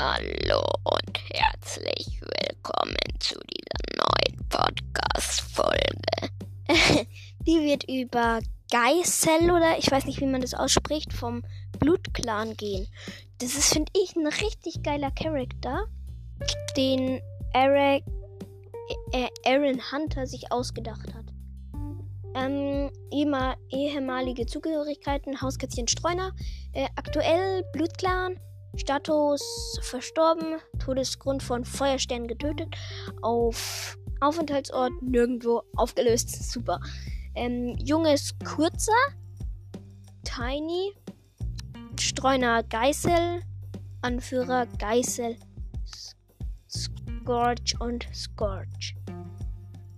Hallo und herzlich willkommen zu dieser neuen Podcast-Folge. Die wird über Geisel oder ich weiß nicht, wie man das ausspricht, vom Blutclan gehen. Das ist, finde ich, ein richtig geiler Charakter, den Eric, äh, Aaron Hunter sich ausgedacht hat. Ähm, ehemalige Zugehörigkeiten, Hauskätzchen Streuner, äh, aktuell Blutclan, Status verstorben, Todesgrund von Feuerstern getötet, auf Aufenthaltsort nirgendwo aufgelöst. Super. Ähm, Junges kurzer, Tiny, Streuner Geißel, Anführer Geißel, Scorch und Scorch.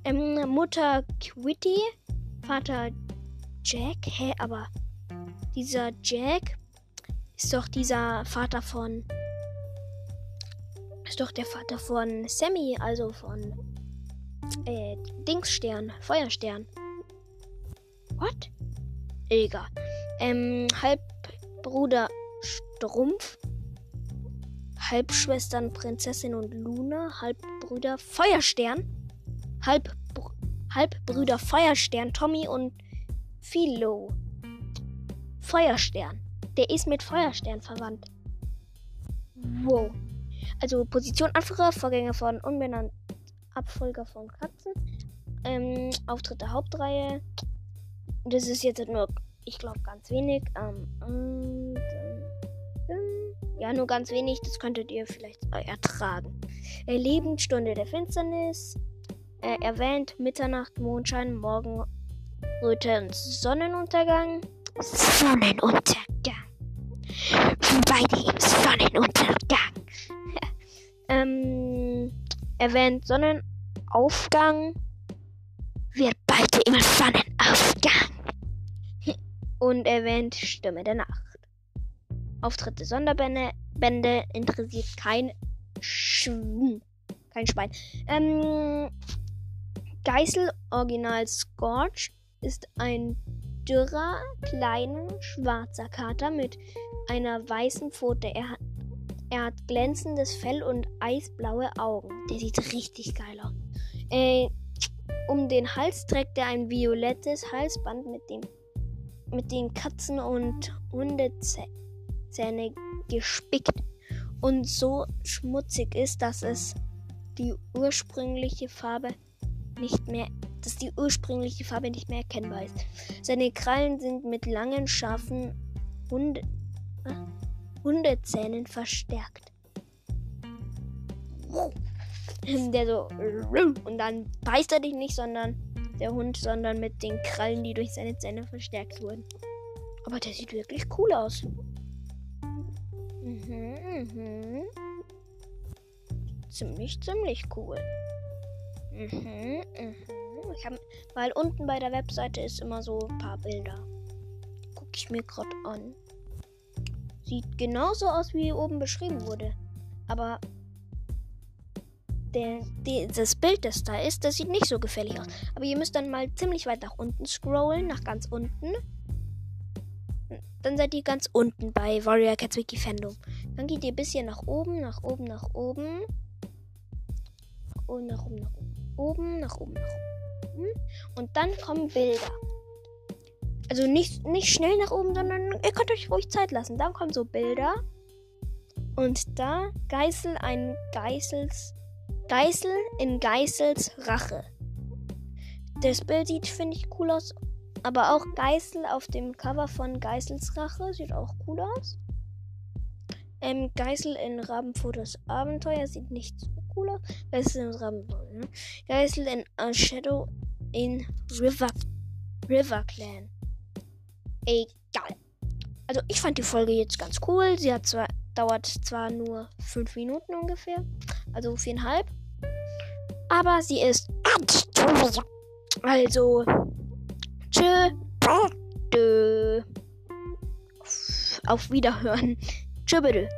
Ähm, Mutter Quitty, Vater Jack. Hä, aber dieser Jack ist doch dieser Vater von. Ist doch der Vater von Sammy, also von äh, Dingsstern, Feuerstern. What? Egal. Ähm, Halbbruder Strumpf. Halbschwestern Prinzessin und Luna. Halbbrüder Feuerstern. Halb, Halbbrüder Feuerstern Tommy und Philo. Feuerstern. Der ist mit Feuerstern verwandt. Wow. Also Position Anführer, Vorgänger von unbenannt, Abfolger von Katzen. Ähm, Auftritt der Hauptreihe. Das ist jetzt nur, ich glaube, ganz wenig. Ähm, und, ähm, ja, nur ganz wenig. Das könntet ihr vielleicht ertragen. Äh, Lebensstunde der Finsternis. Er erwähnt Mitternacht, Mondschein, Morgenröte und Sonnenuntergang. Sonnenuntergang. Beide im Sonnenuntergang. ähm, erwähnt Sonnenaufgang. Wir beide im Sonnenaufgang. Und erwähnt Stimme der Nacht. Auftritte Sonderbände Bände interessiert kein Schwein. Kein Schwein. Ähm, Geißel Original Scorch ist ein dürrer, kleiner, schwarzer Kater mit einer weißen Pfote. Er hat, er hat glänzendes Fell und eisblaue Augen. Der sieht richtig geil aus. Äh, um den Hals trägt er ein violettes Halsband mit dem mit den Katzen- und Hundezähne gespickt und so schmutzig ist, dass es die ursprüngliche Farbe nicht mehr, dass die ursprüngliche Farbe nicht mehr erkennbar ist. Seine Krallen sind mit langen, scharfen Hunde, äh, Hundezähnen verstärkt. Der so und dann beißt er dich nicht, sondern der Hund, sondern mit den Krallen, die durch seine Zähne verstärkt wurden. Aber der sieht wirklich cool aus. Mhm, mhm. Ziemlich, ziemlich cool. Mhm, mhm. Ich hab, weil unten bei der Webseite ist immer so ein paar Bilder. Guck ich mir gerade an. Sieht genauso aus, wie hier oben beschrieben wurde. Aber der, der, das Bild, das da ist, das sieht nicht so gefällig aus. Aber ihr müsst dann mal ziemlich weit nach unten scrollen, nach ganz unten. Dann seid ihr ganz unten bei Warrior Cats Wiki Fandom. Dann geht ihr ein bisschen nach oben, nach oben, nach oben. Und nach oben, nach oben, nach oben, nach oben. Und dann kommen Bilder. Also nicht, nicht schnell nach oben, sondern ihr könnt euch ruhig Zeit lassen. Dann kommen so Bilder. Und da Geißel ein Geißels Geißel in Geißels Rache. Das Bild sieht, finde ich, cool aus. Aber auch Geißel auf dem Cover von Geißels Rache sieht auch cool aus. Ähm, Geißel in Rabenfotos Abenteuer sieht nicht so cool aus. Geißel in Rabenfotos. Ne? Geißel in A Shadow in River, River Clan. Egal. Also ich fand die Folge jetzt ganz cool. Sie hat zwar, dauert zwar nur fünf Minuten ungefähr. Also viereinhalb. Aber sie ist Also. Tschö. Auf Wiederhören. Tschö bitte.